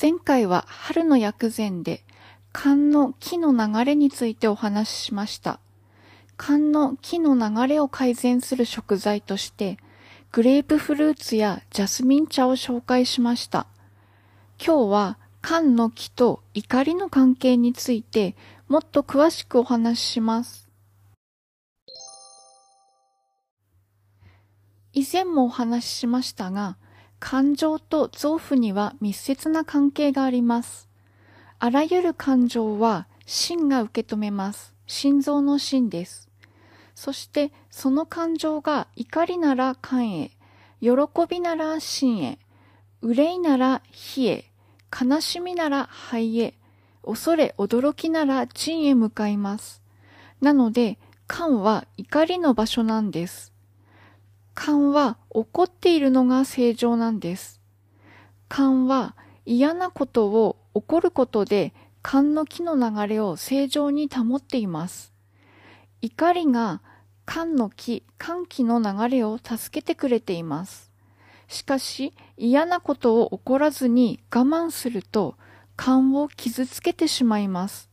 前回は春の薬膳で寒の木の流れについてお話ししました。寒の木の流れを改善する食材として、グレープフルーツやジャスミン茶を紹介しました。今日は寒の木と怒りの関係についてもっと詳しくお話しします。以前もお話ししましたが、感情と臓腑には密接な関係があります。あらゆる感情は心が受け止めます。心臓の心です。そしてその感情が怒りなら肝へ、喜びなら心へ、憂いなら火へ、悲しみなら肺へ、恐れ驚きなら鎮へ向かいます。なので、肝は怒りの場所なんです。肝は怒っているのが正常なんです。肝は嫌なことを起こることで肝の木の流れを正常に保っています。怒りが肝の木、肝気の流れを助けてくれています。しかし嫌なことを起こらずに我慢すると肝を傷つけてしまいます。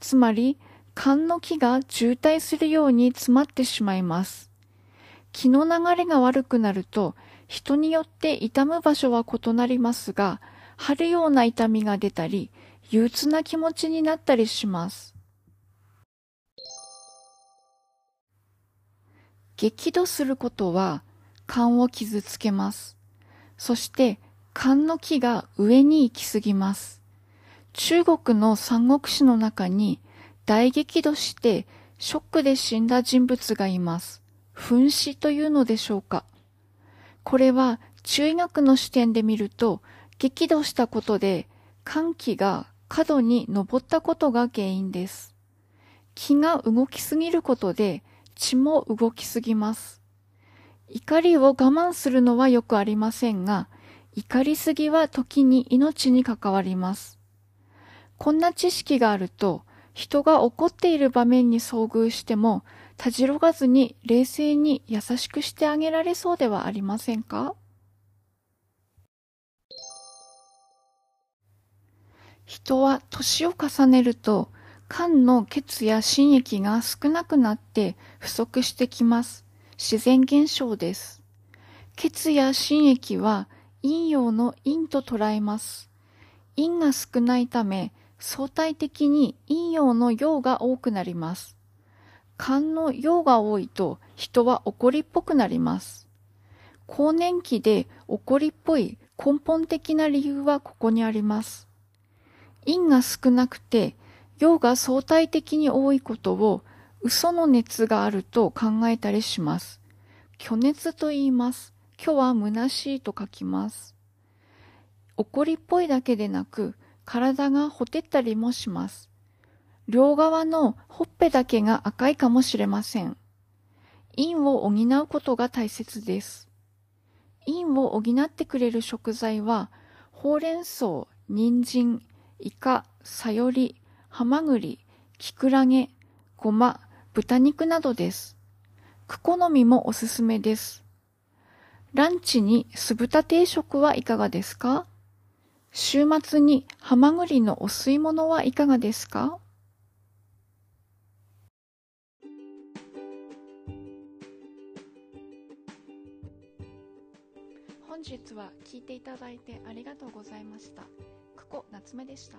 つまり肝の木が渋滞するように詰まってしまいます。気の流れが悪くなると人によって痛む場所は異なりますが、張るような痛みが出たり、憂鬱な気持ちになったりします。激怒することは肝を傷つけます。そして肝の木が上に行き過ぎます。中国の三国志の中に大激怒してショックで死んだ人物がいます。噴死というのでしょうか？これは中医学の視点で見ると激怒したことで寒気が過度に上ったことが原因です。気が動きすぎることで血も動きすぎます。怒りを我慢するのはよくありませんが、怒りすぎは時に命に関わります。こんな知識があると、人が怒っている場面に遭遇しても、たじろがずに冷静に優しくしてあげられそうではありませんか？人は年を重ねると肝の血や心液が少なくなって不足してきます。自然現象です。血や心液は陰陽の陰と捉えます。陰が少ないため相対的に陰陽の陽が多くなります。肝の陽が多いと人は怒りっぽくなります。更年期で怒りっぽい根本的な理由はここにあります。陰が少なくて陽が相対的に多いことを嘘の熱があると考えたりします。虚熱と言います。今日は虚しいと書きます。怒りっぽいだけでなく、体がほてったりもします。両側のほっぺだけが赤いかもしれません。陰を補うことが大切です。陰を補ってくれる食材は、ほうれん草、人参、イカ、サヨリ、ハマグリ、キクラゲ、ゴマ、豚肉などです。クコの実もおすすめです。ランチに酢豚定食はいかがですか週末にハマグリのお吸い物はいかがですか本日は聞いていただいてありがとうございました。ここ夏目でした。